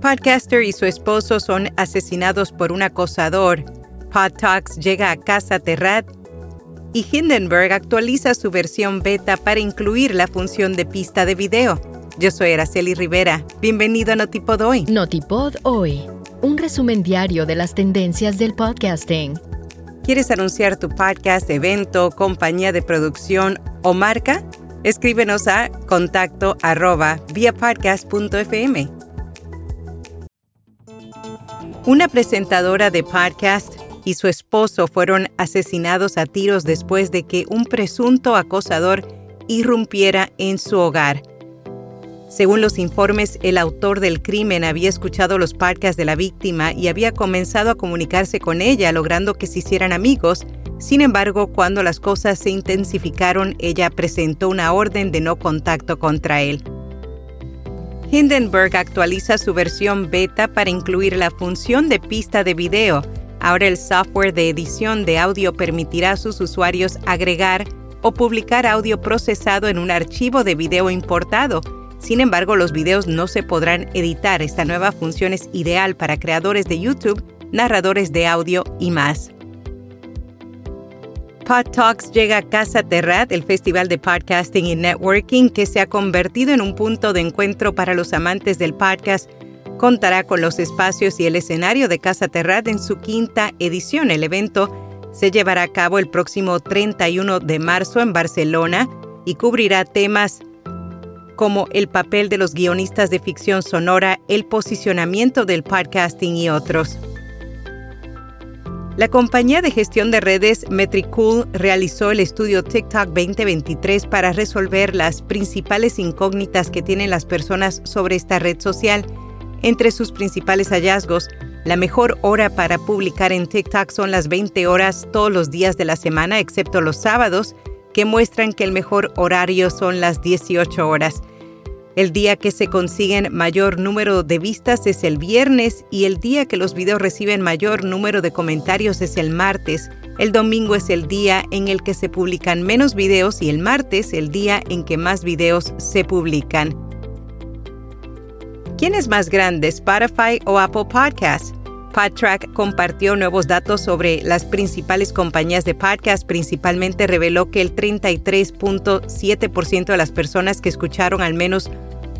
Podcaster y su esposo son asesinados por un acosador. Pod Talks llega a Casa Terrat y Hindenburg actualiza su versión beta para incluir la función de pista de video. Yo soy Araceli Rivera. Bienvenido a Notipod Hoy. Notipod Hoy, un resumen diario de las tendencias del podcasting. ¿Quieres anunciar tu podcast, evento, compañía de producción o marca? Escríbenos a contacto arroba. Una presentadora de podcast y su esposo fueron asesinados a tiros después de que un presunto acosador irrumpiera en su hogar. Según los informes, el autor del crimen había escuchado los podcasts de la víctima y había comenzado a comunicarse con ella, logrando que se hicieran amigos. Sin embargo, cuando las cosas se intensificaron, ella presentó una orden de no contacto contra él. Hindenburg actualiza su versión beta para incluir la función de pista de video, Ahora el software de edición de audio permitirá a sus usuarios agregar o publicar audio procesado en un archivo de video importado. Sin embargo, los videos no se podrán editar. Esta nueva función es ideal para creadores de YouTube, narradores de audio y más. Pod Talks llega a Casa Terrat, el festival de podcasting y networking que se ha convertido en un punto de encuentro para los amantes del podcast contará con los espacios y el escenario de Casa Terrat en su quinta edición. El evento se llevará a cabo el próximo 31 de marzo en Barcelona y cubrirá temas como el papel de los guionistas de ficción sonora, el posicionamiento del podcasting y otros. La compañía de gestión de redes Metricool realizó el estudio TikTok 2023 para resolver las principales incógnitas que tienen las personas sobre esta red social entre sus principales hallazgos, la mejor hora para publicar en TikTok son las 20 horas todos los días de la semana, excepto los sábados, que muestran que el mejor horario son las 18 horas. El día que se consiguen mayor número de vistas es el viernes y el día que los videos reciben mayor número de comentarios es el martes. El domingo es el día en el que se publican menos videos y el martes el día en que más videos se publican. ¿Quién es más grande, Spotify o Apple Podcasts? PodTrack compartió nuevos datos sobre las principales compañías de podcast. Principalmente reveló que el 33.7% de las personas que escucharon al menos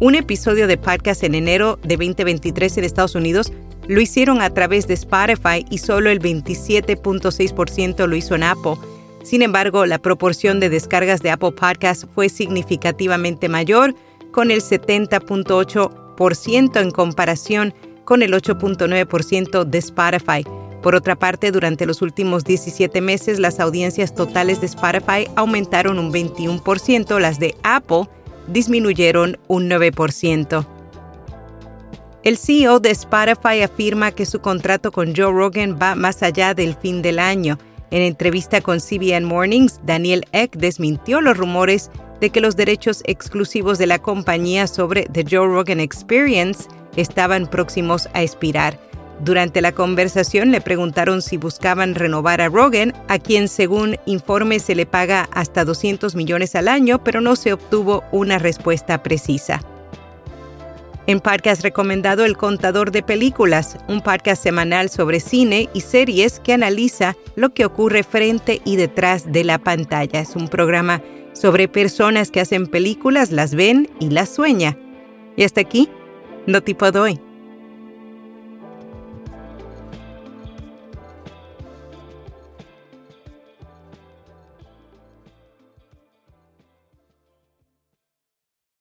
un episodio de podcast en enero de 2023 en Estados Unidos lo hicieron a través de Spotify y solo el 27.6% lo hizo en Apple. Sin embargo, la proporción de descargas de Apple Podcasts fue significativamente mayor, con el 70.8% en comparación con el 8.9% de Spotify. Por otra parte, durante los últimos 17 meses, las audiencias totales de Spotify aumentaron un 21%, las de Apple disminuyeron un 9%. El CEO de Spotify afirma que su contrato con Joe Rogan va más allá del fin del año. En entrevista con CBN Mornings, Daniel Eck desmintió los rumores de que los derechos exclusivos de la compañía sobre The Joe Rogan Experience estaban próximos a expirar. Durante la conversación le preguntaron si buscaban renovar a Rogan, a quien según informes se le paga hasta 200 millones al año, pero no se obtuvo una respuesta precisa. En podcast recomendado El Contador de Películas, un podcast semanal sobre cine y series que analiza lo que ocurre frente y detrás de la pantalla. Es un programa sobre personas que hacen películas, las ven y las sueña. Y hasta aquí, no tipo doy.